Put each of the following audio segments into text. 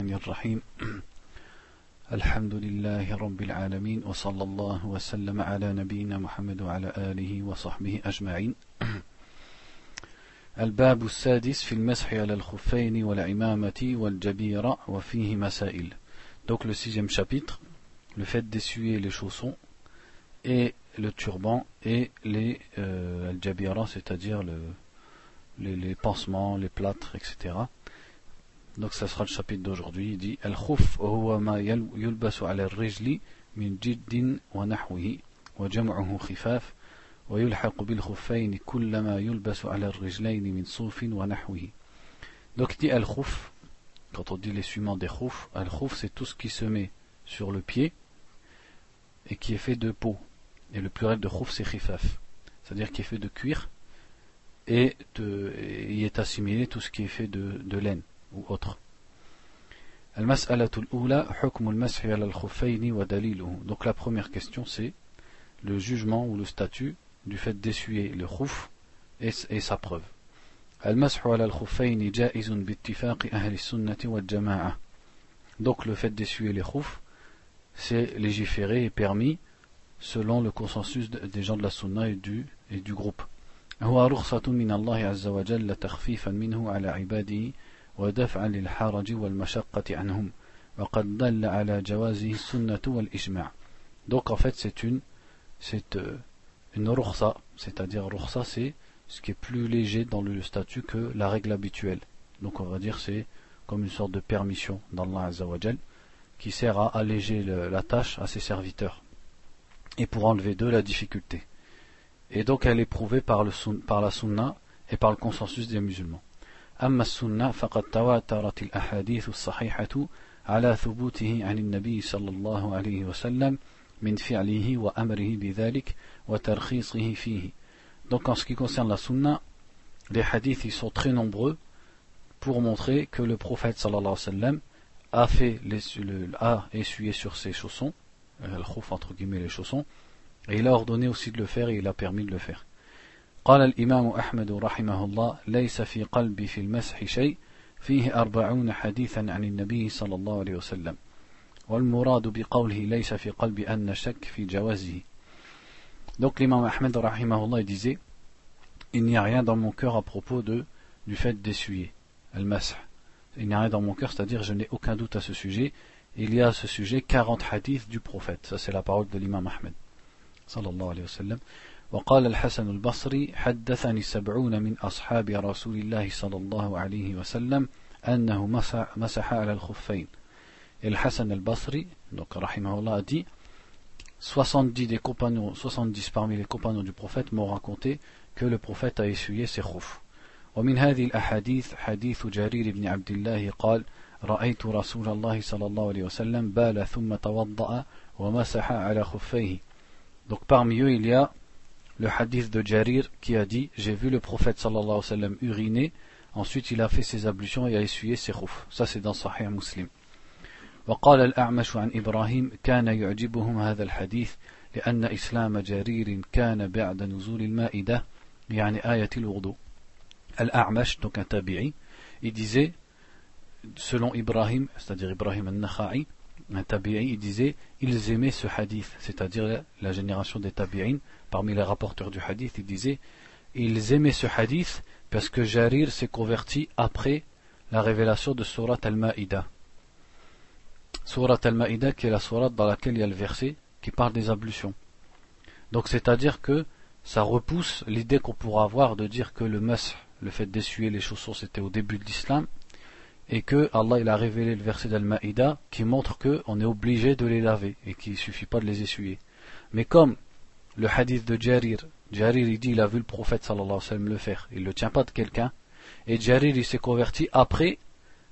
الرحيم. الحمد لله رب العالمين وصلى الله وسلم على نبينا محمد وعلى آله وصحبه أجمعين. الباب السادس في المسح على الخفين والعمامة والجبيرة وفيه مسائل. Donc le sixième chapitre, le fait d'essuyer les chaussons et le turban et les euh, al-jabira, c'est-à-dire le, les, les pansements, les plâtres, etc. Donc ça sera le chapitre d'aujourd'hui. Il dit Al-khuf huwa ma yulbasu ala al-rijli min jiddin wa nahwihi wa jam'uhu khifaf wa yulhaq bil khuffayn kullama yulbasu ala al-rijlayn min sufin wa nahwihi. Donc il dit Al-khuf quand on dit l'essuiement des khouf, Al-khuf c'est tout ce qui se met sur le pied et qui est fait de peau. Et le pluriel de khuf c'est khifaf, c'est-à-dire qui est fait de cuir et, de, et y est assimilé tout ce qui est fait de, de laine ou autre. Donc la première question c'est le jugement ou le statut du fait d'essuyer le khouf et, sa preuve. Donc le fait d'essuyer les khouf c'est légiféré et permis selon le consensus des gens de la sunna et du, et du groupe. هو رخصة من الله عز وجل تخفيفا منه على عباده ودفعا للحرج والمشقة عنهم وقد دل على جوازه السنة والإجماع donc en fait c'est une c'est euh, une rukhsa c'est-à-dire rukhsa c'est ce qui est plus léger dans le statut que la règle habituelle donc on va dire c'est comme une sorte de permission d'Allah Azzawajal qui sert à alléger le, la tâche à ses serviteurs et pour enlever d'eux la difficulté et donc elle est prouvée par, le, par la sunna et par le consensus des musulmans أما السنة فقد تواترت الأحاديث الصحيحة على ثبوته عن النبي صلى الله عليه وسلم من فعله وأمره بذلك وترخيصه فيه Donc en ce qui concerne la sunna, les hadiths ils sont très nombreux pour montrer que le prophète sallallahu alayhi wa sallam a fait les, le, a essuyé sur ses chaussons, euh, le entre guillemets les chaussons, et il a ordonné aussi de le faire et il a permis de le faire. قال الإمام أحمد رحمه الله ليس في قلبي في المسح شيء فيه أربعون حديثا عن النبي صلى الله عليه وسلم والمراد بقوله ليس في قلبي أن شك في جوازه Donc l'imam Ahmed rahimahullah disait Il n'y a rien dans mon cœur à propos de, du fait d'essuyer, al-masah. Il n'y a rien dans mon cœur, c'est-à-dire je n'ai aucun doute à ce sujet. Il y a à ce sujet 40 hadiths du prophète. Ça c'est la parole de l'imam Ahmed. Sallallahu alayhi wa sallam. وقال الحسن البصري حدثني سبعون من أصحاب رسول الله صلى الله عليه وسلم أنه مسح, على الخفين Hassan al-Basri, donc rahimahullah, a dit 70 des compagnons, 70 parmi les compagnons du prophète m'ont raconté que le prophète a essuyé ses khouf. ومن هذه الأحاديث حديث جرير بن عبد الله قال رأيت رسول الله صلى الله عليه وسلم بال ثم توضأ ومسح على خفيه Donc parmi eux il y a le hadith de Jarir qui a dit J'ai vu le prophète sallallahu alayhi wa sallam uriner, ensuite il a fait ses ablutions et a essuyé ses khouf. Ça c'est dans Sahih Muslim. وقال الأعمش عن إبراهيم كان يعجبهم هذا الحديث لأن إسلام جرير كان بعد نزول المائدة يعني آية الوضوء الأعمش donc un tabi'i il disait selon Ibrahim c'est-à-dire Ibrahim al-Nakha'i un tabi'i il disait ils aimaient ce hadith c'est-à-dire la génération des tabi'in parmi les rapporteurs du hadith, il disait Ils aimaient ce hadith parce que Jarir s'est converti après la révélation de Surat Al-Ma'ida. Surat Al-Ma'ida qui est la surat dans laquelle il y a le verset qui parle des ablutions. Donc c'est-à-dire que ça repousse l'idée qu'on pourra avoir de dire que le mas, le fait d'essuyer les chaussons, c'était au début de l'islam, et que Allah il a révélé le verset d'Al-Ma'ida qui montre qu'on est obligé de les laver et qu'il ne suffit pas de les essuyer. Mais comme le hadith de Jarir. Jarir il dit il a vu le prophète sallallahu alayhi wa sallam le faire. Il ne le tient pas de quelqu'un. Et Jarir il s'est converti après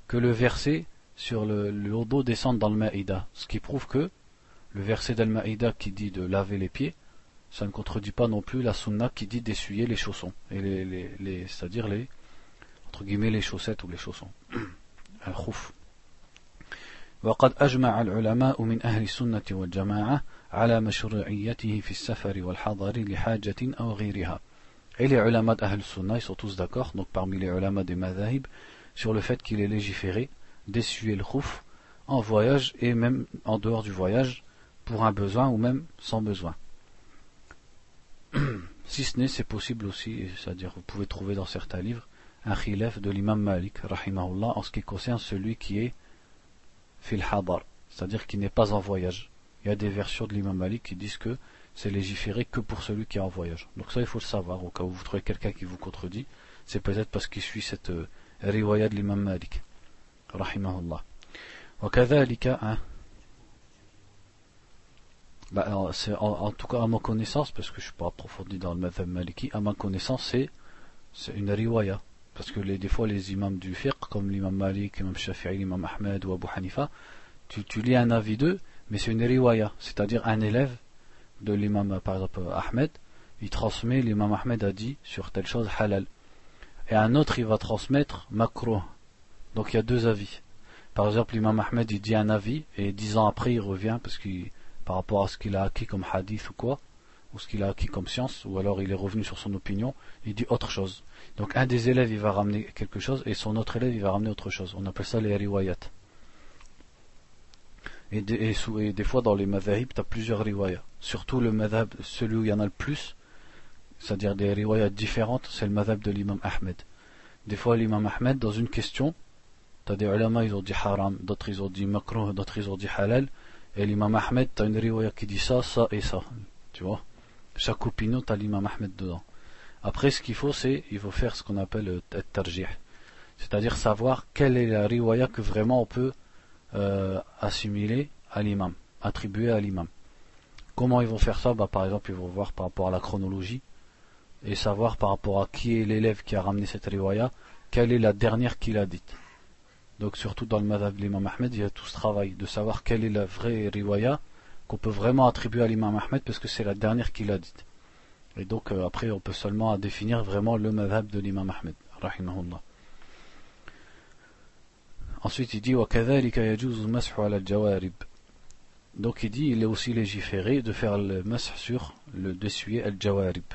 que le verset sur le, le dos descende dans le Maïda. Ce qui prouve que le verset d'Al-Maïda qui dit de laver les pieds, ça ne contredit pas non plus la sunna qui dit d'essuyer les chaussons. Et les c'est-à-dire les, entre guillemets, les chaussettes ou les chaussons. Al-Khouf. وقد أجمع العلماء من أهل السنة والجماعة على مشروعيته في السفر والحضر لحاجة أو غيرها. Et les ulama d'Ahl Sunnah, ils sont tous d'accord, donc parmi les ulama des madhahib, sur le fait qu'il est légiféré d'essuyer le khouf en voyage et même en dehors du voyage pour un besoin ou même sans besoin. si ce n'est, c'est possible aussi, c'est-à-dire vous pouvez trouver dans certains livres un khilaf de l'imam Malik, rahimahullah, en ce qui concerne celui qui est fil hadar, c'est-à-dire qui n'est pas en voyage. Il y a des versions de l'imam Malik qui disent que c'est légiféré que pour celui qui est en voyage. Donc ça, il faut le savoir, au cas où vous trouvez quelqu'un qui vous contredit, c'est peut-être parce qu'il suit cette euh, riwaya de l'imam Malik, rahimahullah. Hein. Bah, en, tout cas à ma connaissance, parce que je ne suis pas approfondi dans le madhab maliki, à ma connaissance c'est, une riwaya. Parce que des fois les imams du fiqh, comme l'imam Malik, l'imam Shafi'i, l'imam Ahmed ou Abu Hanifa, tu, tu lis un avis d'eux, mais c'est une riwaya, c'est-à-dire un élève de l'imam, par exemple Ahmed, il transmet, l'imam Ahmed a dit sur telle chose halal. Et un autre, il va transmettre makro. Donc il y a deux avis. Par exemple, l'imam Ahmed, il dit un avis, et dix ans après, il revient, parce qu'il, par rapport à ce qu'il a acquis comme hadith ou quoi, ou ce qu'il a acquis comme science, ou alors il est revenu sur son opinion, il dit autre chose. Donc un des élèves, il va ramener quelque chose, et son autre élève, il va ramener autre chose. On appelle ça les riwayat. Et, des fois, dans les madhahib, tu as plusieurs riwayats. Surtout le madhab, celui où il y en a le plus, c'est-à-dire des riwayats différentes, c'est le madhab de l'imam Ahmed. Des fois, l'imam Ahmed, dans une question, tu as des ulama, ils ont dit haram, d'autres ils ont dit makruh, d'autres ils ont dit halal, et l'imam Ahmed, tu as une riwaya qui dit ça, ça et ça. Tu vois? Chaque opinion, tu as l'imam Ahmed dedans. Après, ce qu'il faut, c'est, il faut faire ce qu'on appelle le tarjih. C'est-à-dire savoir quelle est la riwaya que vraiment on peut euh, assimiler à l'imam, attribuer à l'imam. Comment ils vont faire ça? Bah, Par exemple, ils vont voir par rapport à la chronologie et savoir par rapport à qui est l'élève qui a ramené cette riwaya, quelle est la dernière qu'il a dite. Donc surtout dans le madhab de l'imam Ahmed, il y a tout ce travail de savoir quelle est la vraie riwaya qu'on peut vraiment attribuer à l'imam Ahmed parce que c'est la dernière qu'il a dite. Et donc euh, après on peut seulement définir vraiment le madhab de l'imam Ahmed, rahimahullah. Ensuite il dit Donc il dit il est aussi légiféré de faire le mash sur le dessuyer al-jawarib.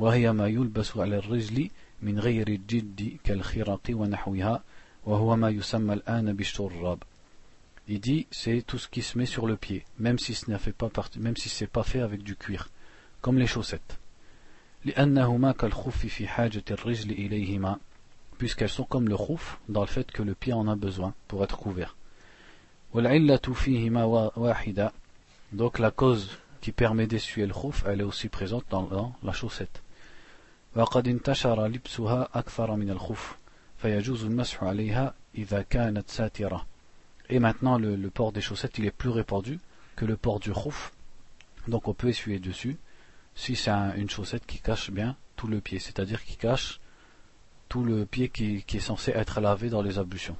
وهي ما يلبس على الرجل من غير الجد كالخرق ونحوها وهو ما يسمى الآن بالشراب il dit c'est tout ce qui se met sur le pied même si ce n'est pas partie, même si c'est pas fait avec du cuir comme les chaussettes لأنهما كالخف في حاجة الرجل إليهما puisqu'elles sont comme le khouf dans le fait que le pied en a besoin pour être couvert. Donc la cause qui permet d'essuyer le khouf, elle est aussi présente dans, la chaussette. et maintenant le, port des chaussettes il est plus répandu que le port du khouf. Donc on peut essuyer dessus si c'est une chaussette qui cache bien tout le pied, c'est-à-dire qui cache tout le pied qui, est censé être lavé dans les ablutions.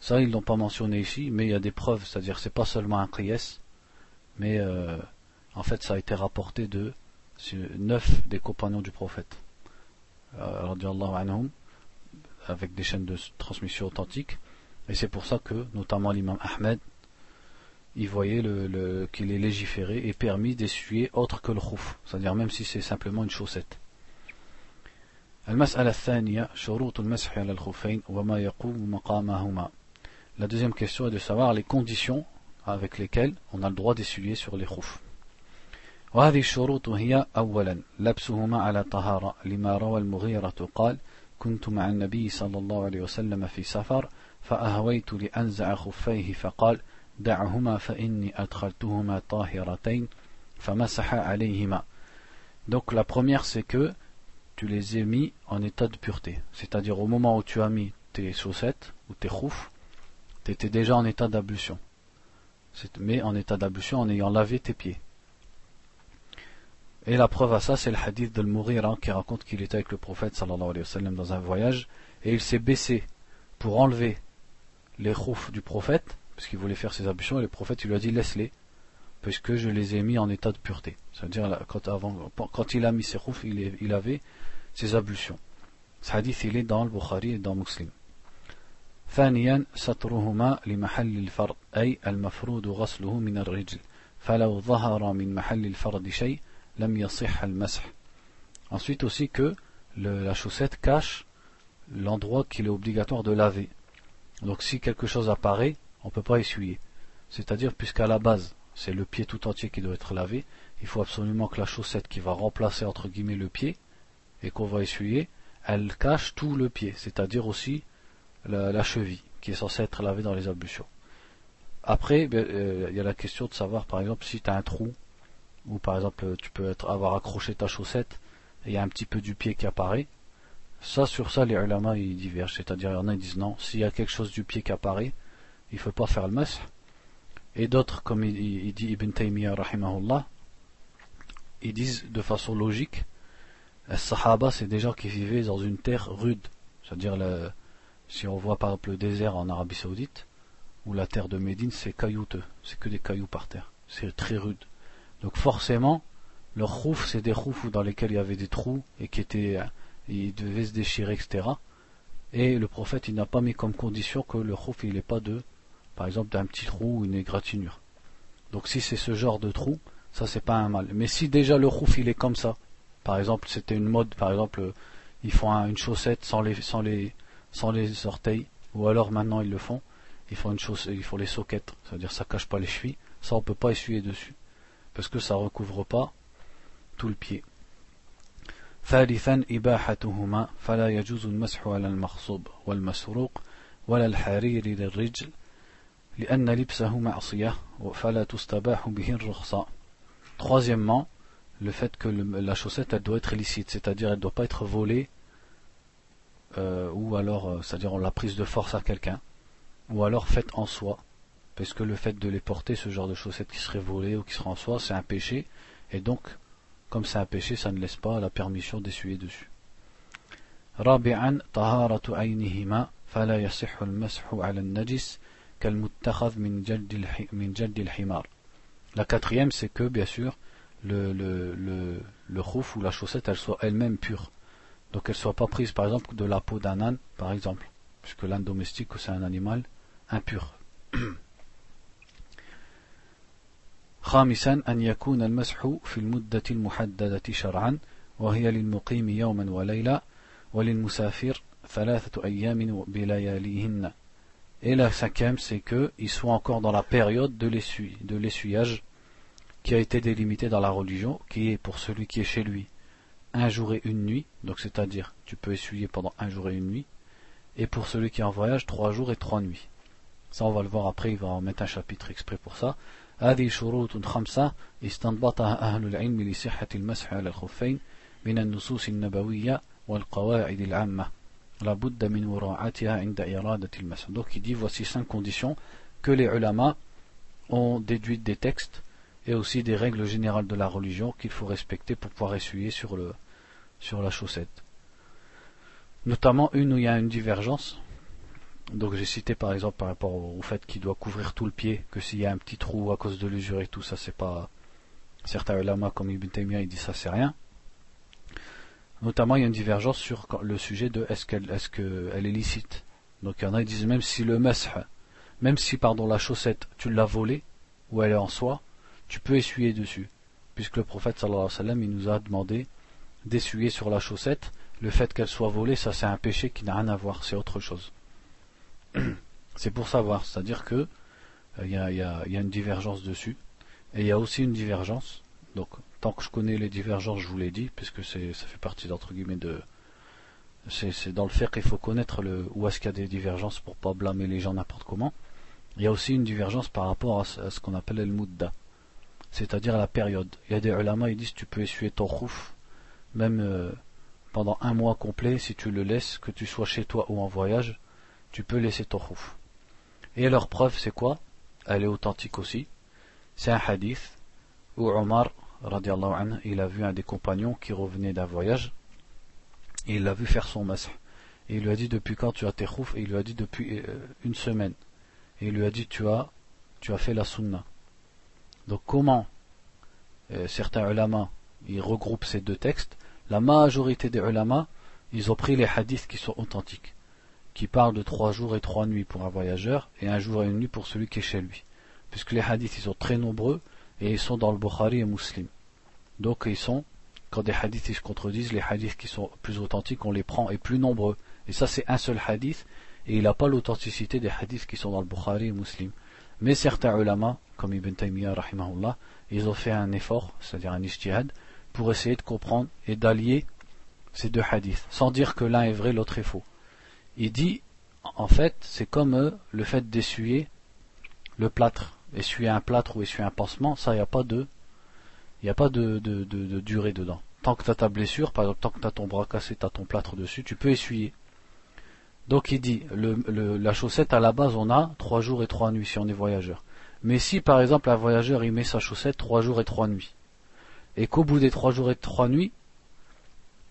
Ça, ils l'ont pas mentionné ici, mais il y a des preuves, c'est-à-dire c'est pas seulement un qiyas, mais euh, en fait ça a été rapporté de neuf des compagnons du prophète, euh, avec des chaînes de transmission authentiques, et c'est pour ça que, notamment l'imam Ahmed, il voyait le, qu'il est légiféré et permis d'essuyer autre que le khouf, c'est-à-dire même si c'est simplement une chaussette. المسألة الثانية شروط المسح على الخفين وما يقوم مقامهما La deuxième question est de savoir les conditions avec lesquelles on a le droit d'essuyer sur les khouf. وهذه الشروط هي أولا لبسهما على طهارة لما روى المغيرة قال كنت مع النبي صلى الله عليه وسلم في سفر فأهويت لأنزع خفيه فقال دعهما فإني أدخلتهما طاهرتين فمسح عليهما Donc la première c'est que tu les as mis en état de pureté. C'est-à-dire au moment où tu as mis tes chaussettes ou tes roufs, tu étais déjà en état d'ablution. Mais en état d'ablution en ayant lavé tes pieds. Et la preuve à ça, c'est le hadith de Mourira qui raconte qu'il était avec le prophète sallallahu alayhi wa sallam dans un voyage et il s'est baissé pour enlever les roufs du prophète, parce qu'il voulait faire ses ablutions, et le prophète il lui a dit laisse-les, puisque je les ai mis en état de pureté. C'est-à-dire quand, quand il a mis ses roufs, il, il avait ses ablutions. Ce hadith il est dans le Bukhari et dans Muslim. ثانيا سترهما لمحل الفرد أي المفروض غسله من الرجل فلو ظهر من محل الفرد شيء لم يصح المسح Ensuite aussi que le, la chaussette cache l'endroit qu'il est obligatoire de laver. Donc si quelque chose apparaît, on ne peut pas essuyer. C'est-à-dire, puisqu'à la base, c'est le pied tout entier qui doit être lavé, il faut absolument que la chaussette qui va remplacer entre guillemets le pied et qu'on va essuyer, elle cache tout le pied, c'est-à-dire aussi la, cheville qui est censée être lavée dans les ablutions. Après, ben, euh, il y a la question de savoir par exemple si tu as un trou ou par exemple tu peux avoir accroché ta chaussette et il y a un petit peu du pied qui apparaît. Ça, sur ça, les ulama ils divergent, c'est-à-dire il y en a qui disent non, s'il y a quelque chose du pied qui apparaît, il ne faut pas faire le mas. Et d'autres, comme il, dit Ibn Taymiyyah rahimahullah, ils disent de façon logique, les Sahaba c'est des gens qui vivaient dans une terre rude, c'est-à-dire si on voit par exemple le désert en Arabie Saoudite, ou la terre de Médine, c'est caillouteux, c'est que des cailloux par terre, c'est très rude. Donc forcément, le rouf, c'est des roufs dans lesquels il y avait des trous et qui étaient, ils devaient se déchirer, etc. Et le prophète, il n'a pas mis comme condition que le rouf, il n'est pas de, par exemple, d'un petit trou ou une égratignure. Donc si c'est ce genre de trou, ça c'est pas un mal. Mais si déjà le rouf, il est comme ça, par exemple, c'était une mode, par exemple, ils font une chaussette sans les, sans les, sans les orteils, ou alors maintenant ils le font, ils font une chaussette, ils font les soquettes, c'est-à-dire ça cache pas les chevilles, ça on peut pas essuyer dessus, parce que ça recouvre pas tout le pied. ثالثا إباحتهما فلا يجوز المسح على المخصوب والمسروق ولا الحرير للرجل لأن لبسه معصية فلا تستباح به الرخصة Troisièmement, le fait que la chaussette elle doit être illicite, c'est-à-dire elle ne doit pas être volée, euh, ou alors, euh, c'est-à-dire on l'a prise de force à quelqu'un, ou alors faite en soi, parce que le fait de les porter, ce genre de chaussettes qui seraient volées ou qui seraient en soi, c'est un péché, et donc, comme c'est un péché, ça ne laisse pas la permission d'essuyer dessus. رابعا طهارة عينهما فلا يصح المسح على النجس كالمتخذ من جلد من جلد الحمار. La quatrième, c'est que, bien sûr, le, le, le, le ou la chaussette, elle soit elle-même pure. Donc elle ne soit pas prise, par exemple, de la peau d'un âne, par exemple, puisque l'âne domestique, c'est un animal impur. خامسا أن يكون المسح في المدة المحددة شرعا وهي للمقيم يوما وليلة وللمسافر ثلاثة أيام بلياليهن Et la cinquième, c'est qu'il soit encore dans la période de l'essuyage qui a été délimité dans la religion, qui est pour celui qui est chez lui un jour et une nuit, donc c'est-à-dire tu peux essuyer pendant un jour et une nuit, et pour celui qui est en voyage, trois jours et trois nuits. Ça, on va le voir après, il va en mettre un chapitre exprès pour ça. هذه شروط خمسة استنبطها أهل العلم لصحة المسح على الخفين من النصوص النبوية والقواعد العامة la buddha min inda iradatil masah. Donc il dit voici cinq conditions que les ulama ont déduites des textes et aussi des règles générales de la religion qu'il faut respecter pour pouvoir essuyer sur, le, sur la chaussette. Notamment une où il y a une divergence. Donc j'ai cité par exemple par rapport au, fait qu'il doit couvrir tout le pied, que s'il y a un petit trou à cause de l'usure et tout ça, c'est pas. Certains ulama comme Ibn Taymiyyah ils disent ça c'est rien. Notamment, il y a une divergence sur le sujet de est-ce qu'elle est, est licite. Donc il y en a qui disent même si le masih, même si pardon la chaussette tu l'as volée ou elle est en soi, tu peux essuyer dessus. Puisque le prophète sallallahu alayhi wa sallam il nous a demandé d'essuyer sur la chaussette. Le fait qu'elle soit volée, ça c'est un péché qui n'a rien à voir, c'est autre chose. c'est pour savoir, c'est-à-dire que euh, il y, a, une divergence dessus. Et il y a aussi une divergence. Donc tant que je connais les divergences, je vous l'ai dit, puisque ça fait partie d'entre guillemets de. C'est dans le fait qu'il faut connaître le, où est-ce qu'il y a des divergences pour pas blâmer les gens n'importe comment. Il y a aussi une divergence par rapport à ce, qu'on appelle le mudda, c'est-à-dire la période. Il y a des ulama, ils disent tu peux essuyer ton rouf, même euh, pendant un mois complet, si tu le laisses, que tu sois chez toi ou en voyage, tu peux laisser ton rouf. Et leur preuve, c'est quoi? Elle est authentique aussi. C'est un hadith où Omar il a vu un des compagnons qui revenait d'un voyage, il l'a vu faire son masque. Et il lui a dit depuis quand tu as tes roufs Et il lui a dit depuis euh, une semaine. Et il lui a dit tu as, tu as fait la sunna. Donc comment euh, certains ulama ils regroupent ces deux textes? La majorité des ulama ils ont pris les hadiths qui sont authentiques, qui parlent de trois jours et trois nuits pour un voyageur et un jour et une nuit pour celui qui est chez lui. Puisque les hadiths ils sont très nombreux et ils sont dans le Bukhari et Muslim. Donc ils sont, quand des hadiths se contredisent, les hadiths qui sont plus authentiques, on les prend et plus nombreux. Et ça c'est un seul hadith, et il n'a pas l'authenticité des hadiths qui sont dans le Bukhari et Muslim. Mais certains ulama, comme Ibn Taymiyyah, rahimahullah, ils ont fait un effort, c'est-à-dire un ijtihad, pour essayer de comprendre et d'allier ces deux hadiths, sans dire que l'un est vrai, l'autre est faux. Il dit, en fait, c'est comme euh, le fait d'essuyer le plâtre, essuyer un plâtre ou essuyer un pansement, ça, il n'y a pas de, il a pas de, durée dedans. Tant que tu as ta blessure, par exemple, tant que tu as ton bras cassé, tu as ton plâtre dessus, tu peux essuyer. Donc il dit, la chaussette à la base on a trois jours et trois nuits si on est voyageur. Mais si par exemple un voyageur il met sa chaussette trois jours et trois nuits, et qu'au bout des trois jours et trois nuits,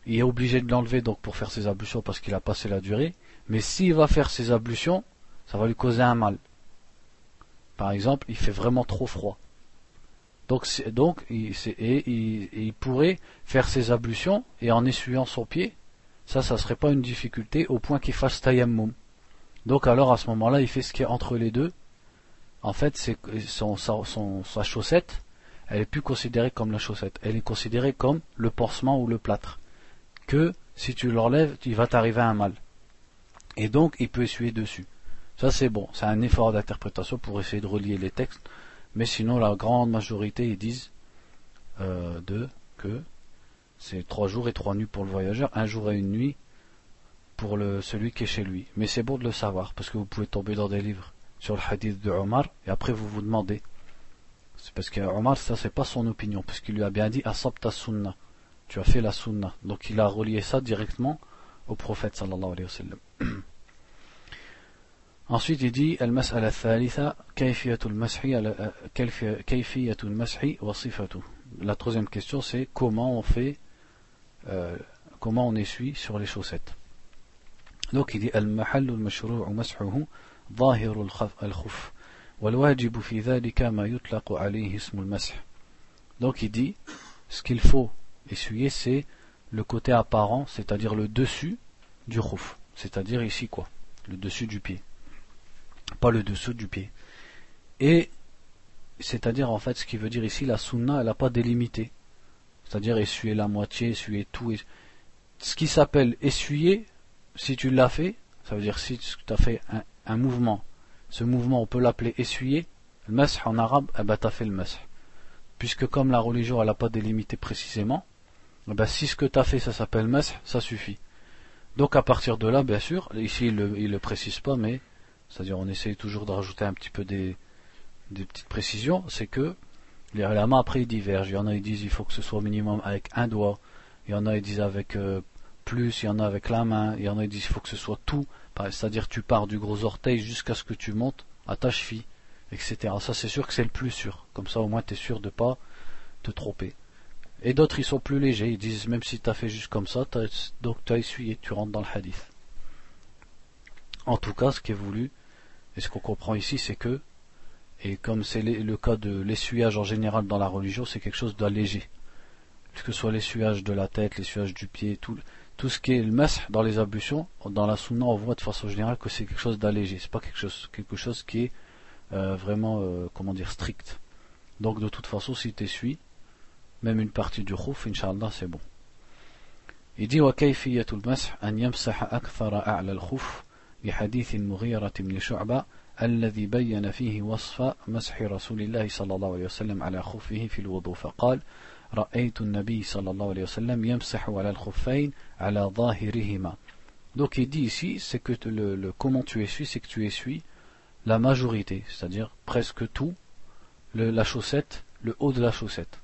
il est obligé de l'enlever donc pour faire ses ablutions parce qu'il a passé la durée, mais s'il va faire ses ablutions, ça va lui causer un mal. Par exemple, il fait vraiment trop froid. Donc, donc il, il, pourrait faire ses ablutions et en essuyant son pied, ça, ça serait pas une difficulté au point qu'il fasse tayammum. Donc alors à ce moment-là, il fait ce qui est entre les deux. En fait, c'est son, sa chaussette, elle est plus considérée comme la chaussette, elle est considérée comme le pansement ou le plâtre. Que si tu l'enlèves, il va t'arriver un mal. Et donc, il peut essuyer dessus. Ça, c'est bon. C'est un effort d'interprétation pour essayer de relier les textes. Mais sinon, la grande majorité, ils disent euh, de que c'est trois jours et trois nuits pour le voyageur, un jour et une nuit pour celui qui est chez lui. Mais c'est bon de le savoir, parce que vous pouvez tomber dans des livres sur le hadith de Omar, et après vous vous demandez. C'est parce que Omar, ça c'est pas son opinion, parce qu'il lui a bien dit Asabta sunna. Tu as fait la sunna. Donc il a relié ça directement au prophète sallallahu alayhi wa sallam. Ensuite, il dit thalitha, kayfiyatul mashi kayfiyatul mashi wa sifatu. La troisième question, c'est comment on fait euh, comment on essuie sur les chaussettes. Donc il dit المحل المشروع مسحه ظاهر الخف والواجب في ذلك ما يطلق عليه اسم المسح. Donc il dit ce qu'il faut essuyer c'est le côté apparent, c'est-à-dire le dessus du khuf, c'est-à-dire ici quoi, le dessus du pied, pas le dessous du pied. Et c'est-à-dire en fait ce qui veut dire ici la sunna elle n'a pas délimité c'est-à-dire essuyer la moitié, essuyer tout. Ce qui s'appelle essuyer, si tu l'as fait, ça veut dire si tu as fait un, mouvement, ce mouvement on peut l'appeler essuyer, le masih en arabe, eh ben tu as fait le masih. Puisque comme la religion elle n'a pas délimité précisément, ben si ce que tu as fait ça s'appelle masih, ça suffit. Donc à partir de là, bien sûr, ici il ne le, précise pas, mais c'est-à-dire on essaye toujours de rajouter un petit peu des, petites précisions, c'est que les ulama après ils divergent. Il y en a qui disent il faut que ce soit au minimum avec un doigt. Il y en a qui disent avec euh, plus. Il y en a avec la main. Il y en a qui disent il faut que ce soit tout. C'est-à-dire tu pars du gros orteil jusqu'à ce que tu montes à ta cheville, etc. Ça c'est sûr que c'est le plus sûr. Comme ça au moins tu es sûr de pas te tromper. Et d'autres ils sont plus légers. Ils disent même si tu as fait juste comme ça, donc tu as essuyé, tu rentres dans le hadith. En tout cas, ce qui est voulu, et ce qu'on comprend ici, c'est que et comme c'est le cas de l'essuyage en général dans la religion, c'est quelque chose d'allégé. Que ce soit l'essuyage de la tête, l'essuyage du pied, tout, tout ce qui est le mess dans les ablutions, dans la sunna, on voit de façon générale que c'est quelque chose d'allégé. C'est pas quelque chose, quelque chose qui est euh, vraiment, euh, comment dire, strict. Donc de toute façon, si tu essuies, même une partie du khouf, inshallah, c'est bon. Il dit وكيفية المسح أن يمسح أكثر أعلى الخف لحديث المغيرة بن شعبة الذي بين فيه وصف مسح رسول الله صلى الله عليه وسلم على خفه في الوضوء فقال رأيت النبي صلى الله عليه وسلم يمسح على الخفين على ظاهرهما Donc il dit ici, c'est que le, le, comment tu essuies, c'est que tu essuies la majorité, c'est-à-dire presque tout, le, la chaussette, le haut de la chaussette.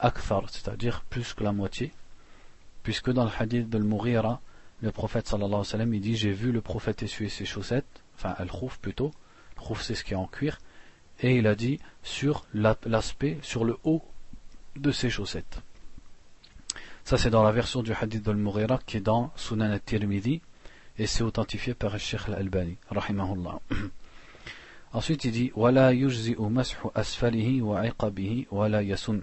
Akthar, c'est-à-dire plus que la moitié, puisque dans le hadith de Mourira, le prophète sallallahu alayhi wa sallam, il dit, j'ai vu le prophète essuyer ses chaussettes, enfin al-khouf plutôt, khouf c'est ce qui est en cuir, et il a dit sur l'aspect, sur le haut de ses chaussettes. Ça c'est dans la version du hadith d'Al-Mughira qui est dans Sunan al-Tirmidhi et c'est authentifié par le Sheikh al-Albani, rahimahullah. Ensuite il dit wala yujzi'u mashu asfalihi wa wala yasun.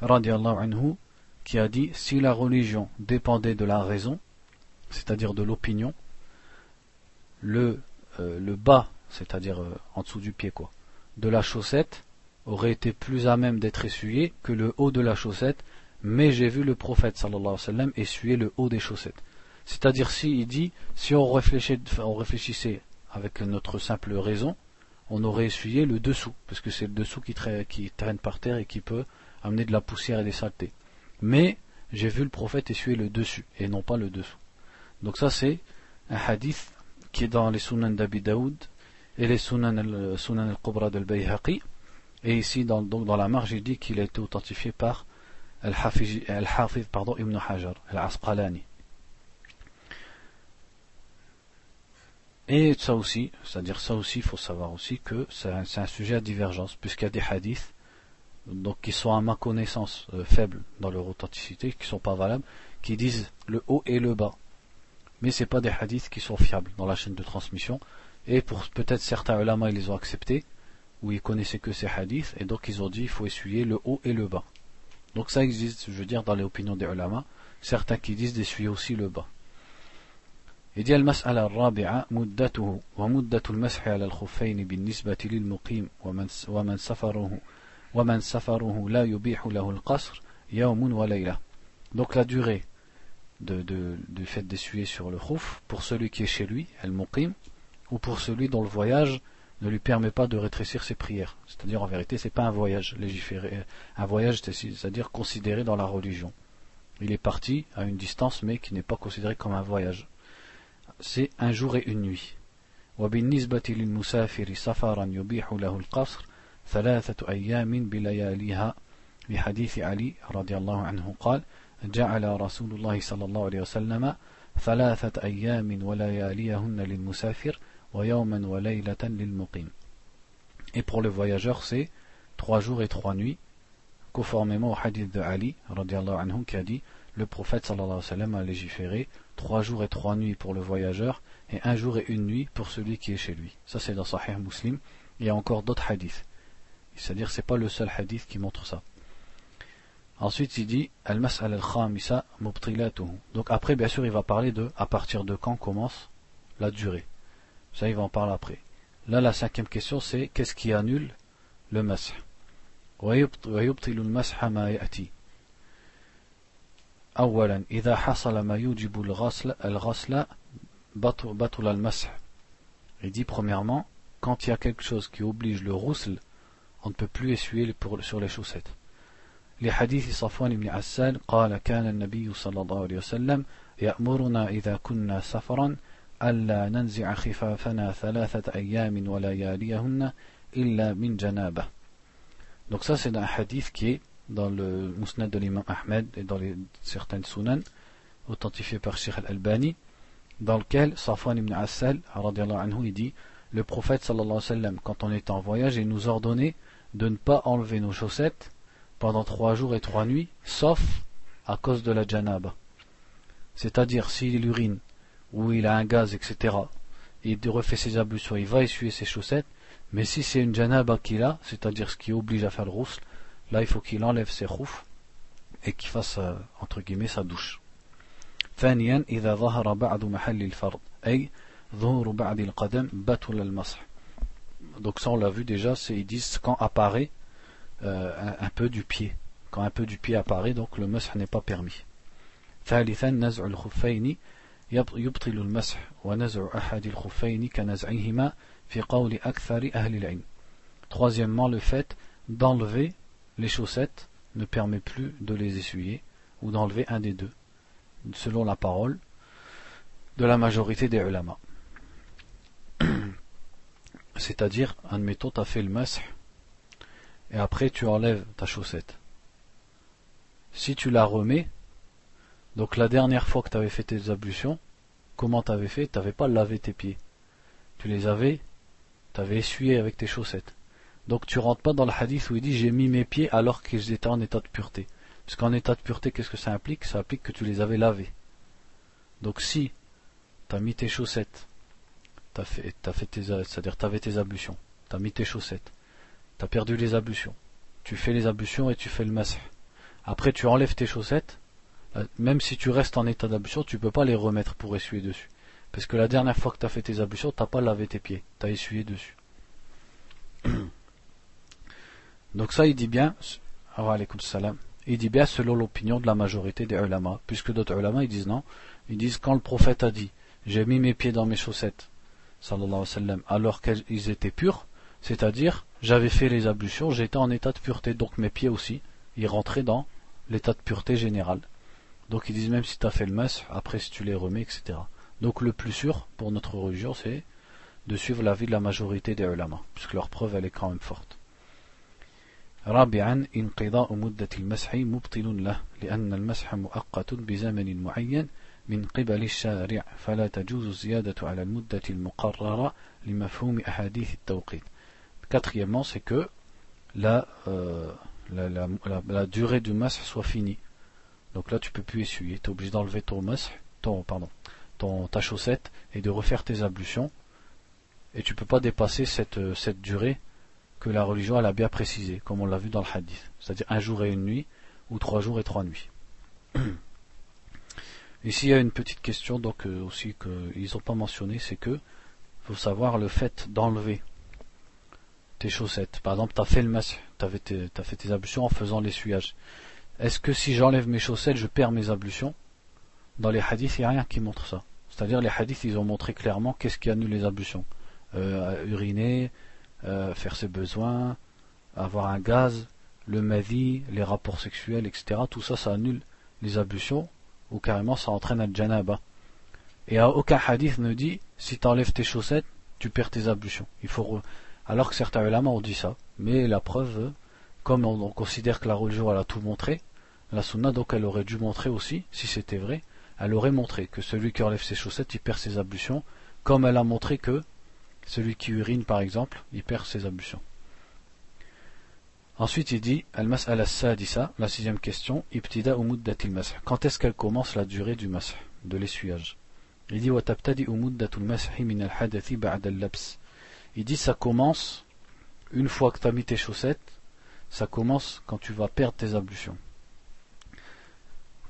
anhu, qui a dit si la religion dépendait de la raison, c'est-à-dire de l'opinion, le, euh, le bas, c'est-à-dire euh, en dessous du pied quoi, de la chaussette aurait été plus à même d'être essuyé que le haut de la chaussette, mais j'ai vu le prophète alayhi wa essuyer le haut des chaussettes. C'est-à-dire si il dit si on réfléchissait avec notre simple raison, on aurait essuyé le dessous, parce que c'est le dessous qui traîne par terre et qui peut amener de la poussière et des saletés. Mais j'ai vu le prophète essuyer le dessus et non pas le dessous. Donc ça c'est un hadith qui est dans les Sunan d'Abi Daoud et les Sunan al-Qubra del Bayhaqi. Et ici dans, donc dans la marge il dit qu'il a été authentifié par Al-Hafiz Ibn Hajar, Al-Asqalani. Et ça aussi, c'est-à-dire ça aussi, il faut savoir aussi que c'est un, sujet à divergence, puisqu'il y a des hadiths donc qui sont à ma connaissance euh, faibles dans leur authenticité, qui sont pas valables, qui disent le haut et le bas. Mais ce pas des hadiths qui sont fiables dans la chaîne de transmission. Et pour peut-être certains ulama, ils les ont acceptés, ou ils connaissaient que ces hadiths, et donc ils ont dit il faut essuyer le haut et le bas. Donc ça existe, je veux dire, dans les opinions des ulama, certains qui disent d'essuyer aussi le bas. Il المسألة الرابعة مدته ومدة المسح على الخفين بالنسبة للمقيم ومن, ومن سفره ومن سفره لا يبيح له القصر يوم وليلة donc la durée de, de, du fait d'essuyer sur le khouf pour celui qui est chez lui, el muqim, ou pour celui dont le voyage ne lui permet pas de rétrécir ses prières. C'est-à-dire en vérité, c'est pas un voyage légiféré, un voyage, c'est-à-dire considéré dans la religion. Il est parti à une distance, mais qui n'est pas considéré comme un voyage. c'est un jour et une nuit. وبالنسبة للمسافر سفرا يبيح له القصر ثلاثة أيام بلياليها لحديث علي رضي الله عنه قال جعل رسول الله صلى الله عليه وسلم ثلاثة أيام ولياليهن للمسافر ويوما وليلة للمقيم Et pour le voyageur, c'est trois jours et trois nuits, conformément au hadith de Ali, radiallahu anhu, qui a dit le prophète sallallahu alayhi wa sallam a légiféré trois jours et trois nuits pour le voyageur et un jour et une nuit pour celui qui est chez lui. Ça c'est dans Sahih Muslim. Il y a encore d'autres hadiths. C'est-à-dire c'est pas le seul hadith qui montre ça. Ensuite il dit al-mas'al al-khamisa Donc après bien sûr il va parler de à partir de quand commence la durée. Ça il va en parler après. Là la cinquième question c'est qu'est-ce qui annule le mas'h أولا إذا حصل ما يوجب الغسل الغسل بطل المسح Il dit premièrement, quand il y a quelque chose qui oblige le rousl, on ne peut plus essuyer pour, sur les chaussettes. لحديث صفوان بن عسال قال كان النبي صلى الله عليه وسلم يأمرنا إذا كنا سفرا ألا ننزع خفافنا ثلاثة أيام ولياليهن إلا من جنابه. Donc ça c'est un hadith qui est dans le Mousnad de l'imam Ahmed et dans les, certaines sunan authentifiées par Sheikh al-Albani dans lequel Safwan ibn Assal anhu, il dit le prophète sallallahu alayhi wa sallam quand on était en voyage il nous ordonnait de ne pas enlever nos chaussettes pendant trois jours et trois nuits sauf à cause de la janaba c'est-à-dire s'il urine ou il a un gaz etc il refait ses ablutions il va essuyer ses chaussettes mais si c'est une janaba qu'il a c'est-à-dire ce qui oblige à faire le rousl là il faut qu'il enlève ses khouf et qu'il fasse euh, entre guillemets sa douche ثانيا إذا ظهر بعض محل الفرض أي ظهور بعض القدم بطل المسح donc ça on l'a vu déjà c'est ils disent quand apparaît euh, un, un, peu du pied quand un peu du pied apparaît donc le mash n'est pas permis ثالثا نزع الخفين يبطل المسح ونزع أحد الخفين كنزعهما في قول أكثر أهل العلم troisièmement le fait d'enlever les chaussettes ne permet plus de les essuyer ou d'enlever un des deux, selon la parole de la majorité des ulama. C'est-à-dire, admettons, tu as fait le masque et après tu enlèves ta chaussette. Si tu la remets, donc la dernière fois que tu avais fait tes ablutions, comment tu avais fait? Tu n'avais pas lavé tes pieds. Tu les avais, tu avais essuyé avec tes chaussettes. Donc tu rentres pas dans le hadith où il dit j'ai mis mes pieds alors qu'ils étaient en état de pureté. Parce qu'en état de pureté, qu'est-ce que ça implique? Ça implique que tu les avais lavés. Donc si tu as mis tes chaussettes, t'as fait, fait tes, c'est-à-dire tu avais tes ablutions, tu as mis tes chaussettes, tu as perdu les ablutions, tu fais les ablutions et tu fais le masque. Après tu enlèves tes chaussettes, euh, même si tu restes en état d'ablution, tu peux pas les remettre pour essuyer dessus. Parce que la dernière fois que tu as fait tes ablutions, tu n'as pas lavé tes pieds, tu as essuyé dessus. Donc ça, il dit bien, il dit bien selon l'opinion de la majorité des ulama, puisque d'autres ulama, ils disent non, ils disent quand le prophète a dit, j'ai mis mes pieds dans mes chaussettes, alors qu'ils étaient purs, c'est-à-dire, j'avais fait les ablutions, j'étais en état de pureté, donc mes pieds aussi, ils rentraient dans l'état de pureté générale. Donc ils disent même si tu as fait le mas, après si tu les remets, etc. Donc le plus sûr pour notre religion, c'est de suivre l'avis de la majorité des ulama, puisque leur preuve elle est quand même forte. رابعا انقضاء مدة المسح مبطل له لأن المسح مؤقت بزمن معين من قبل الشارع فلا تجوز الزيادة على المدة المقررة لمفهوم أحاديث التوقيت Quatrièmement, c'est que la, euh, la, la, la, la durée du masque soit finie. Donc là, tu peux plus essuyer. Tu es obligé d'enlever ton masque, ton, pardon, ton, ta chaussette et de refaire tes ablutions. Et tu peux pas dépasser cette, euh, cette durée que la religion elle a bien précisé, comme on l'a vu dans le hadith. C'est-à-dire un jour et une nuit, ou trois jours et trois nuits. Ici, il y a une petite question donc euh, aussi qu'ils n'ont pas mentionné, c'est que faut savoir le fait d'enlever tes chaussettes. Par exemple, tu as fait le masque, tu as fait tes ablutions en faisant l'essuyage. Est-ce que si j'enlève mes chaussettes, je perds mes ablutions? Dans les hadiths, il n'y a rien qui montre ça. C'est-à-dire les hadiths, ils ont montré clairement qu'est-ce qui annule les ablutions. Euh, uriner, euh, faire ses besoins, avoir un gaz, le mavi, les rapports sexuels, etc. Tout ça, ça annule les ablutions, ou carrément ça entraîne un janaba. Et aucun hadith ne dit, si tu enlèves tes chaussettes, tu perds tes ablutions. Il faut Alors que certains ulama ont dit ça. Mais la preuve, comme on, considère que la religion elle a tout montré, la sunna donc elle aurait dû montrer aussi, si c'était vrai, elle aurait montré que celui qui enlève ses chaussettes, il perd ses ablutions, comme elle a montré que celui qui urine par exemple, il perd ses ablutions. Ensuite il dit Al-Mas'al al-Sadisa, la sixième question, Ibtida umuddatil masah. Quand est-ce qu'elle commence la durée du masah, de l'essuyage Il dit Watabtadi umuddatul masahi min al-hadathi ba'da al-labs. Il dit ça commence une fois que tu as mis tes chaussettes ça commence quand tu vas perdre tes ablutions.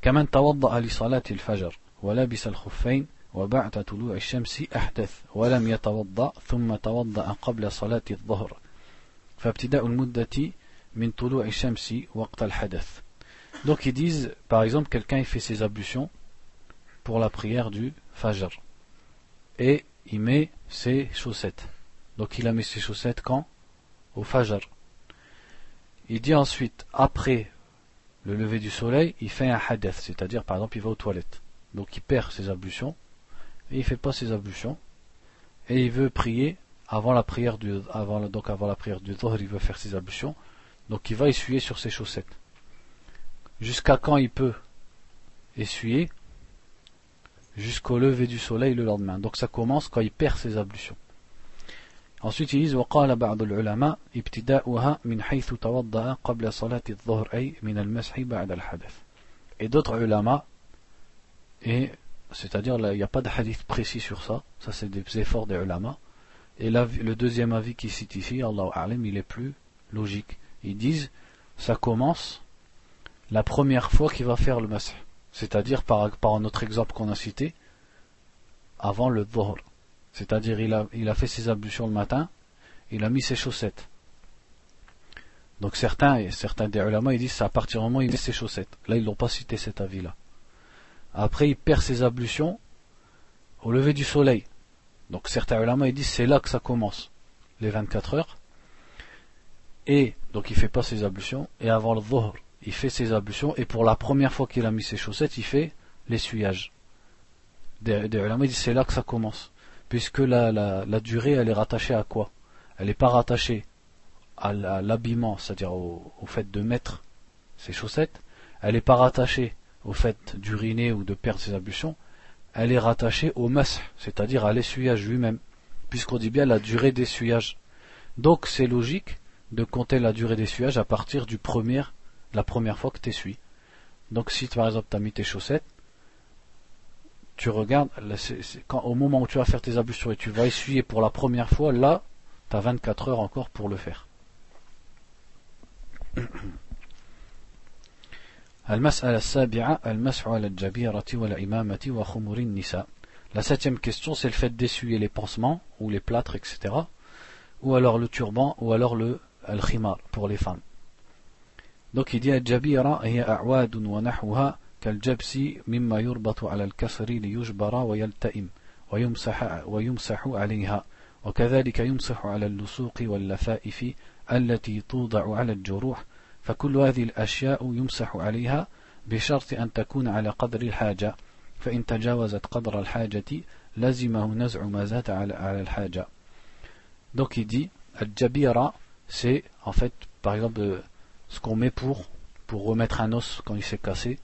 كمن توضأ لصلاة الفجر ولبس الخفين وبعد طلوع الشمس أحدث ولم يتوضأ ثم توضأ قبل صلاة الظهر فابتداء المدة donc ils disent, par exemple, quelqu'un fait ses ablutions pour la prière du Fajr. Et il met ses chaussettes. Donc il a mis ses chaussettes quand? Au Fajr. Il dit ensuite, après le lever du soleil, il fait un hadith, c'est-à-dire par exemple il va aux toilettes. Donc il perd ses ablutions, et il ne fait pas ses ablutions, et il veut prier avant la prière du, avant, donc avant la prière du Dhuhr, il veut faire ses ablutions, donc il va essuyer sur ses chaussettes. Jusqu'à quand il peut essuyer Jusqu'au lever du soleil le lendemain. Donc ça commence quand il perd ses ablutions. Ensuite, ils disent وقال بعض العلماء ابتداؤها من حيث توضأ قبل صلاة الظهر أي من المسح بعد الحدث. Et d'autres ulama, et c'est-à-dire il n'y a pas de hadith précis sur ça, ça c'est des efforts des ulama. Et là, le deuxième avis qui cite ici, Allah A'lam, il est plus logique. Ils disent, ça commence la première fois qu'il va faire le masih. C'est-à-dire par, par notre exemple qu'on a cité, avant le dhuhr. C'est-à-dire, il a, il a fait ses ablutions le matin, il a mis ses chaussettes. Donc certains, certains des ulama, ils disent c'est à partir du moment où il met ses chaussettes. Là, ils n'ont pas cité cet avis-là. Après, il perd ses ablutions au lever du soleil. Donc certains ulama, ils disent c'est là que ça commence, les 24 heures. Et, donc il fait pas ses ablutions, et avant le dhuhr, il fait ses ablutions, et pour la première fois qu'il a mis ses chaussettes, il fait l'essuyage. Des, des ulama, disent c'est là que ça commence. Puisque la, la, durée, elle est rattachée à quoi? Elle n'est pas rattachée à l'habillement, c'est-à-dire au, fait de mettre ses chaussettes, elle n'est pas rattachée au fait d'uriner ou de perdre ses ablutions, elle est rattachée au mas, c'est-à-dire à, l'essuyage lui-même, puisqu'on dit bien la durée d'essuyage. Donc c'est logique de compter la durée d'essuyage à partir du premier, la première fois que tu essuies. Donc si par exemple tu as mis tes chaussettes, tu regardes, quand, au moment où tu vas faire tes ablutions et tu vas essuyer pour la première fois, là, tu as 24 heures encore pour le faire. La septième question, c'est le fait d'essuyer les pansements, ou les plâtres, etc. Ou alors le turban, ou alors le al-khimar, pour les femmes. Donc il dit الجبيرة هي أعواد ونحوها كالجبس مما يربط على الكسر ليجبر ويلتئم ويمسح, ويمسح عليها. وكذلك يمسح على اللصوق واللفائف التي توضع على الجروح. فكل هذه الأشياء يمسح عليها بشرط أن تكون على قدر الحاجة. فإن تجاوزت قدر الحاجة لزمه نزع ما زاد على, الحاجة. Donc il dit, Al-Jabira, c'est en fait, par exemple, ce qu'on met pour, pour remettre un os quand il s'est cassé.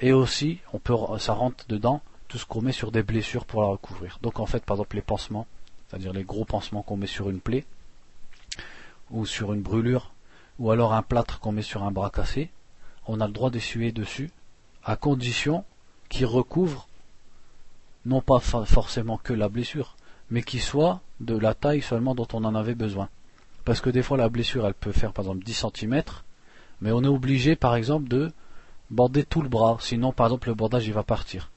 Et aussi, on peut, ça rentre dedans tout ce qu'on met sur des blessures pour la recouvrir. Donc en fait, par exemple, les pansements, c'est-à-dire les gros pansements qu'on met sur une plaie, ou sur une brûlure, ou alors un plâtre qu'on met sur un bras cassé, on a le droit d'essuyer dessus, à condition qu'il recouvre non pas forcément que la blessure, mais qu'il soit de la taille seulement dont on en avait besoin. Parce que des fois la blessure elle peut faire par exemple 10 cm, mais on est obligé par exemple de border tout le bras, sinon par exemple le bordage il va partir.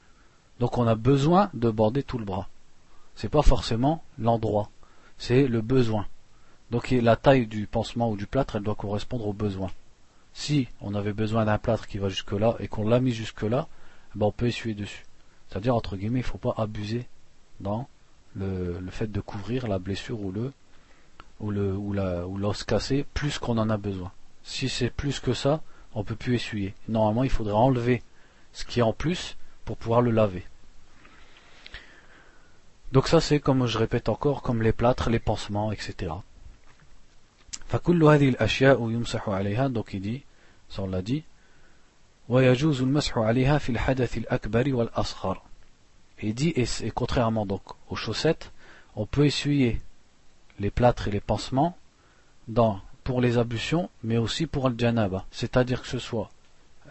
Donc on a besoin de border tout le bras. C'est pas forcément l'endroit, c'est le besoin. Donc la taille du pansement ou du plâtre, elle doit correspondre au besoin. Si on avait besoin d'un plâtre qui va jusque là et qu'on l'a mis jusque là, ben on peut essuyer dessus. C'est-à-dire entre guillemets, il ne faut pas abuser dans le, fait de couvrir la blessure ou le ou ou la ou l'os cassé plus qu'on en a besoin. Si c'est plus que ça, on peut plus essuyer. Normalement, il faudrait enlever ce qui est en plus pour pouvoir le laver. Donc ça c'est comme je répète encore comme les plâtres, les pansements, etc. donc il dit, ça on l'a dit, il dit et, et contrairement donc aux chaussettes, on peut essuyer les plâtres et les pansements pour les ablutions mais aussi pour le janaba c'est-à-dire que ce soit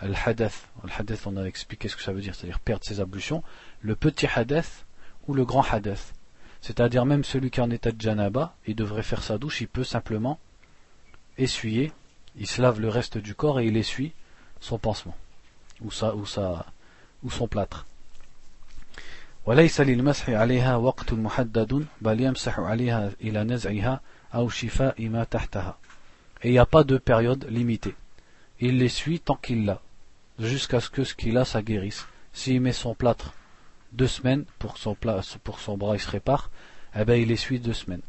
le hadath le hadath on a expliqué ce que ça veut dire c'est-à-dire perdre ses ablutions. Le petit hadath ou le grand hadath c'est-à-dire même celui qui en état de janaba il devrait faire sa douche il peut simplement essuyer, il se lave le reste du corps et il essuie son pansement ou, sa, ou, sa, ou son plâtre وليس للمسح عليها وقت محدد بل يمسح عليها إلى نزعها أو شفاء ما تحتها et il n'y a pas de période limitée il l'essuie tant qu'il l'a jusqu'à ce que ce qu'il a ça guérisse s'il met son plâtre deux semaines pour que son, pour son bras il se répare eh ben il essuie deux semaines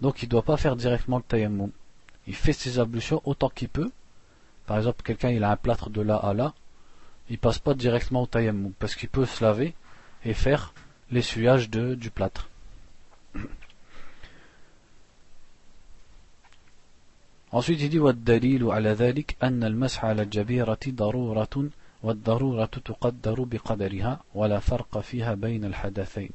donc il ne doit pas faire directement le tayammum il fait ses ablutions autant qu'il peut. Par exemple, quelqu'un il a un plâtre de là à là, il passe pas directement au tayammum parce qu'il peut se laver et faire l'essuyage du plâtre. Ensuite, il dit والدليل على ذلك أن المسح على الجبيرة ضرورة والضرورة تقدر بقدرها ولا فرق فيها بين الحدثين.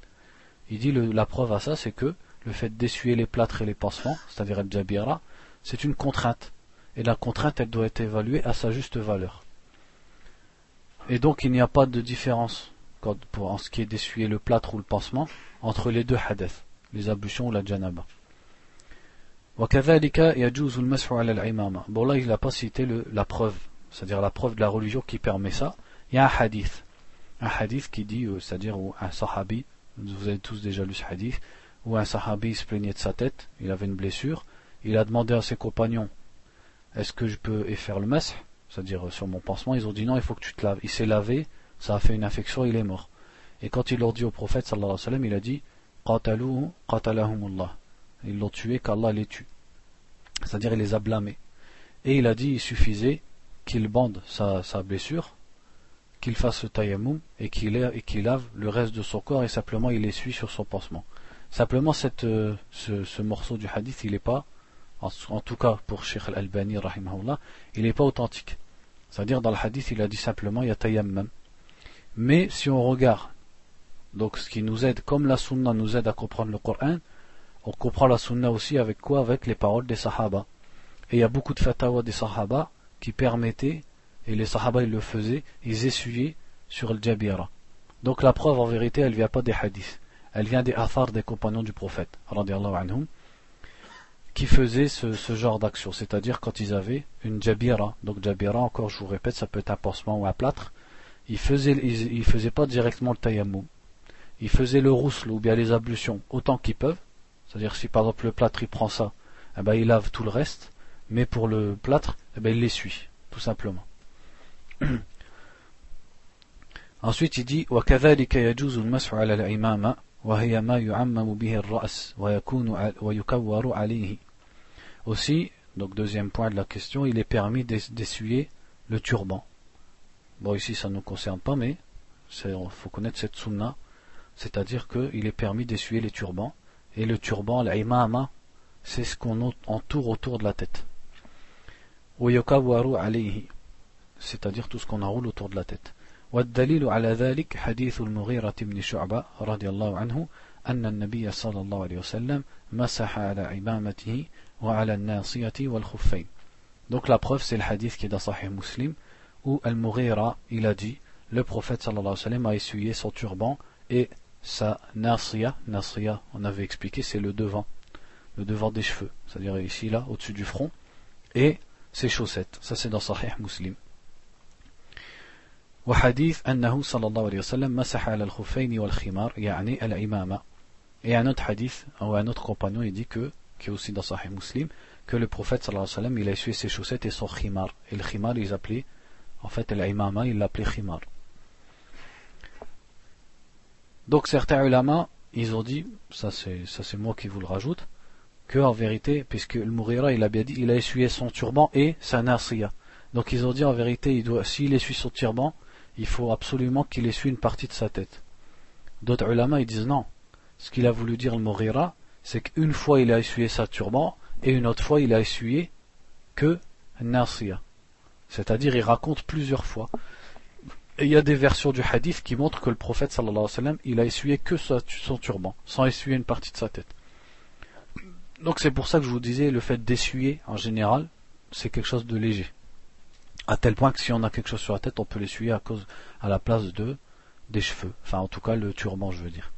Il dit le, la preuve à ça, c'est que le fait d'essuyer les plâtres et les pansements, c'est-à-dire le jabira, c'est une contrainte. Et la contrainte, elle doit être évaluée à sa juste valeur. Et donc, il n'y a pas de différence pour, en ce qui est d'essuyer le plâtre ou le pansement entre les deux hadiths, les ablutions ou la janaba. Bon là il n'a pas cité la preuve, c'est-à-dire la preuve de la religion qui permet ça. Il y a un hadith, un hadith qui dit, euh, c'est-à-dire un sahabi, vous avez tous déjà lu ce hadith, où un sahabi se plaignait de sa tête, il avait une blessure, il a demandé à ses compagnons est-ce que je peux faire le masque c'est-à-dire euh, sur mon pansement ils ont dit non il faut que tu te laves il s'est lavé ça a fait une infection il est mort. Et quand il leur dit au prophète alayhi il a dit ils l'ont tué qu'Allah les tue. C'est-à-dire il les a blâmés. Et il a dit il suffisait qu'il bande sa, blessure qu'il fasse le tayammum et qu'il lave le reste de son corps et simplement il essuie sur son pansement. Simplement cette, euh, ce, ce morceau du hadith il n'est pas en, tout cas pour Sheikh al-Albani, il n'est pas authentique. C'est-à-dire dans le hadith, il a dit simplement yatayammam. Mais si on regarde, donc ce qui nous aide, comme la sunna nous aide à comprendre le Coran, on comprend la sunna aussi avec quoi? Avec les paroles des sahaba. Et il y a beaucoup de fatawa des sahaba qui permettaient, et les sahaba ils le faisaient, ils essuyaient sur le jabira. Donc la preuve en vérité, elle vient pas des hadiths, elle vient des athars des compagnons du prophète, anhum, qui faisaient ce, genre d'action, c'est-à-dire quand ils avaient une jabira, donc jabira, encore je vous répète, ça peut être un pansement ou un plâtre, ils faisaient, ils, faisaient pas directement le tayammum, ils faisaient le rousle ou bien les ablutions autant qu'ils peuvent, c'est-à-dire si par exemple le plâtre il prend ça, eh ben, il lave tout le reste, mais pour le plâtre, eh ben, il l'essuie, tout simplement. Ensuite, il dit وكذلك يجوز المسح على العمامة وهي ما يعمم به الرأس ويكون ويكور عليه. Aussi, donc deuxième point de la question, il est permis d'essuyer le turban. Bon, ici ça ne nous concerne pas, mais il faut connaître cette sunna, c'est-à-dire qu'il est permis d'essuyer les turbans. Et le turban, l'imama, c'est ce qu'on entoure autour de la tête. C'est-à-dire tout ce qu'on enroule autour de la tête. والدليل على ذلك حديث المغيرة بن شعبة رضي الله عنه أن النبي صلى الله عليه وسلم مسح على عمامته وعلى الناصية والخفين Donc la preuve c'est le hadith qui est dans Sahih Muslim où Al-Mughira il a dit le prophète sallallahu alayhi wa sallam a essuyé son turban et sa nasiya, nasiya on avait expliqué c'est le devant, le devant des cheveux, c'est-à-dire ici là au-dessus du front et ses chaussettes, ça c'est dans Sahih Muslim. وحديث أنه صلى الله عليه وسلم مسح على الخفين والخمار يعني العمامة et un autre hadith ou un autre compagnon il dit que qui est aussi dans Sahih Muslim que le prophète sallallahu alayhi wa sallam il a essuyé ses chaussettes et son khimar et le khimar ils appelaient en fait l'imama il l'appelait khimar donc certains ulama ils ont dit ça c'est moi qui vous le rajoute que en vérité puisque le Mourira il a bien dit il a essuyé son turban et sa nasiya donc ils ont dit en vérité s'il essuie son turban il faut absolument qu'il essuie une partie de sa tête. D'autres ulama ils disent non. Ce qu'il a voulu dire le Morira, c'est qu'une fois il a essuyé sa turban et une autre fois il a essuyé que Nasiya. C'est-à-dire il raconte plusieurs fois. Et il y a des versions du hadith qui montrent que le prophète sallallahu alayhi wa sallam, il a essuyé que son turban, sans essuyer une partie de sa tête. Donc c'est pour ça que je vous disais, le fait d'essuyer en général, c'est quelque chose de léger à tel point que si on a quelque chose sur la tête, on peut l'essuyer à cause à la place de des cheveux. Enfin, en tout cas, le turban, je veux dire.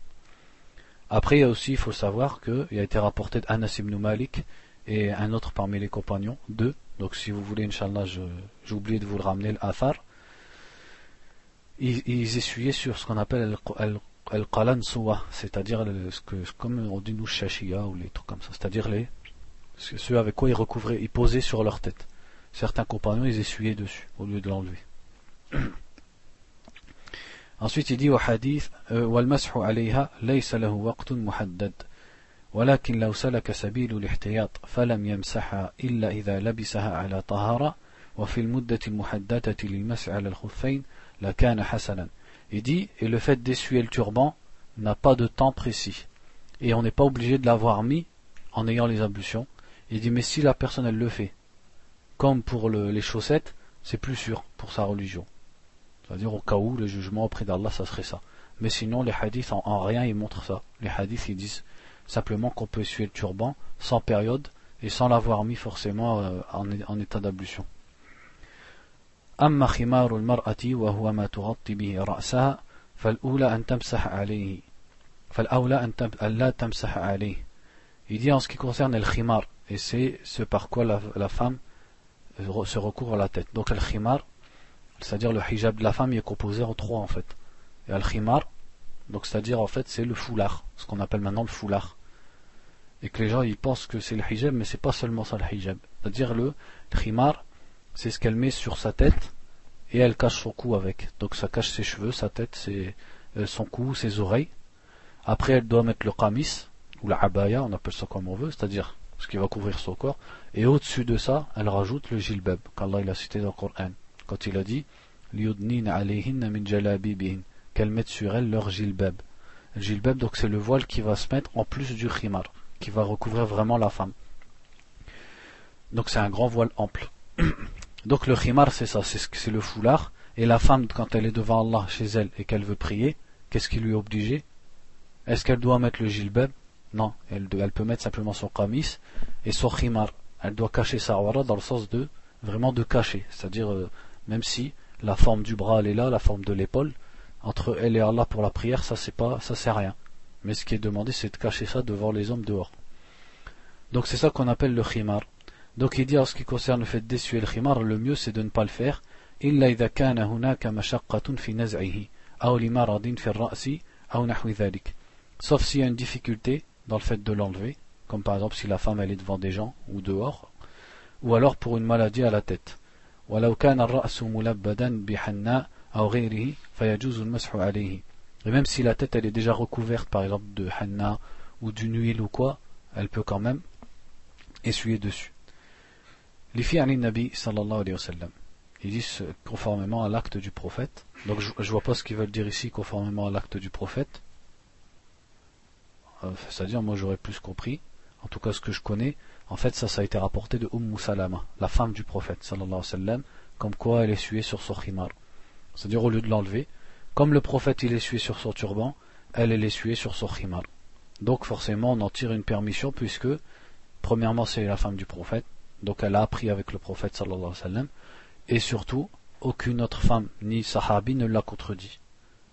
Après, il y a aussi, il faut savoir qu'il a été rapporté d'Anas ibn Malik et un autre parmi les compagnons, deux. Donc, si vous voulez, Inch'Allah, j'ai oublié de vous le ramener, l'Athar. Ils, ils, essuyaient sur ce qu'on appelle al-qalan suwa, c'est-à-dire ce que, comme on dit nous, shashia ou les trucs comme ça, c'est-à-dire les, ceux avec quoi ils recouvraient, ils posaient sur leur tête certains compagnons ils essuyaient dessus au lieu de l'enlever. Ensuite il dit au hadith والمسح عليها ليس له وقت محدد ولكن لو سلك سبيل الاحتياط فلم يمسحها إلا إذا لبسها على طهارة وفي المدة المحددة للمسح على الخفين لكان حسنا Il dit, et le fait d'essuyer le turban n'a pas de temps précis. Et on n'est pas obligé de l'avoir mis en ayant les ablutions. Il dit, mais si la personne elle le fait, comme pour les chaussettes, c'est plus sûr pour sa religion. C'est-à-dire au cas où le jugement auprès d'Allah, ça serait ça. Mais sinon, les hadiths en, rien ils montrent ça. Les hadiths ils disent simplement qu'on peut essuyer le turban sans période et sans l'avoir mis forcément euh, en, en, état d'ablution. أما خمار المرأة وهو ما تغطي به رأسها فالأولى أن تمسح عليه فالأولى أن لا تمسح عليه Il dit en ce qui concerne le khimar, et c'est ce par quoi la, la femme se recouvre à la tête. Donc al khimar, c'est-à-dire le hijab de la femme, est composé en trois en fait. Et al khimar, donc c'est-à-dire en fait c'est le foulard, ce qu'on appelle maintenant le foulard. Et que les gens ils pensent que c'est le hijab, mais c'est pas seulement ça le hijab. C'est-à-dire le khimar, c'est ce qu'elle met sur sa tête et elle cache son cou avec. Donc ça cache ses cheveux, sa tête, ses, euh, son cou, ses oreilles. Après elle doit mettre le qamis ou la abaya, on appelle ça comme on veut, c'est-à-dire ce qui va couvrir son corps. Et au-dessus de ça, elle rajoute le jilbab, qu'Allah il a cité dans le Coran, quand il a dit qu'elles mettent sur elles leur jilbab. Le jilbab, donc c'est le voile qui va se mettre en plus du khimar, qui va recouvrir vraiment la femme. Donc c'est un grand voile ample. donc le khimar c'est ça, c'est le foulard. Et la femme, quand elle est devant Allah chez elle et qu'elle veut prier, qu'est-ce qui lui est obligé? Est-ce qu'elle doit mettre le jilbab? Non, elle, peut mettre simplement son kamis et son khimar. Elle doit cacher sa awara dans le sens de vraiment de cacher. C'est-à-dire, euh, même si la forme du bras elle est là, la forme de l'épaule, entre elle et Allah pour la prière, ça c'est pas, ça c'est rien. Mais ce qui est demandé, c'est de cacher ça devant les hommes dehors. Donc c'est ça qu'on appelle le khimar. Donc il dit en ce qui concerne le fait d'essuyer le khimar, le mieux c'est de ne pas le faire. Sauf s'il y a une difficulté dans le fait de l'enlever, comme par exemple si la femme elle est devant des gens ou dehors, ou alors pour une maladie à la tête. Et même si la tête elle est déjà recouverte par exemple de hanna ou d'une huile ou quoi, elle peut quand même essuyer dessus. Nabi sallallahu alayhi wa sallam. Ils disent conformément à l'acte du prophète. Donc je, je vois pas ce qu'ils veulent dire ici conformément à l'acte du prophète. Euh, c'est-à-dire moi j'aurais plus compris. En tout cas ce que je connais, en fait ça ça a été rapporté de Umm Salama, la femme du prophète sallallahu alayhi wa sallam, comme quoi elle essuyait sur son khimar. C'est-à-dire au lieu de l'enlever, comme le prophète il essuyait sur son turban, elle elle essuyait sur son khimar. Donc forcément on en tire une permission puisque premièrement c'est la femme du prophète, donc elle a appris avec le prophète sallallahu alayhi wa sallam, et surtout aucune autre femme ni sahabi ne l'a contredit.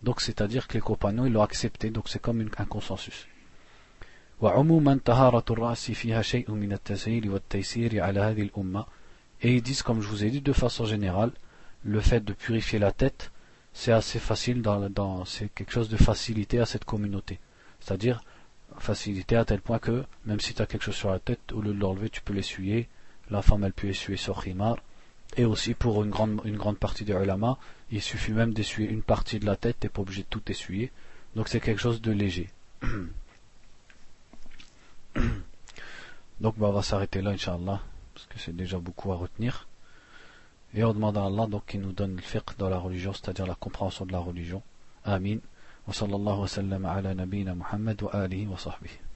Donc c'est-à-dire que les compagnons ils l'ont accepté, donc c'est comme un consensus. Et ils disent, comme je vous ai dit, de façon générale, le fait de purifier la tête, c'est assez facile dans, c'est quelque chose de facilité à cette communauté. C'est-à-dire, facilité à tel point que, même si tu as quelque chose sur la tête, au lieu de l'enlever, tu peux l'essuyer. La femme, elle peut essuyer son khimar. Et aussi, pour une grande, une grande partie des ulama, il suffit même d'essuyer une partie de la tête, t'es pas obligé de tout essuyer. Donc c'est quelque chose de léger. Donc bah, on va s'arrêter là, Inch'Allah, parce que c'est déjà beaucoup à retenir. Et on demande à Allah donc qu'il nous donne le fiqh dans la religion, c'est-à-dire la compréhension de la religion. Amin. Wa sallallahu wa sallam ala nabina Muhammad wa alihi wa sahbihi.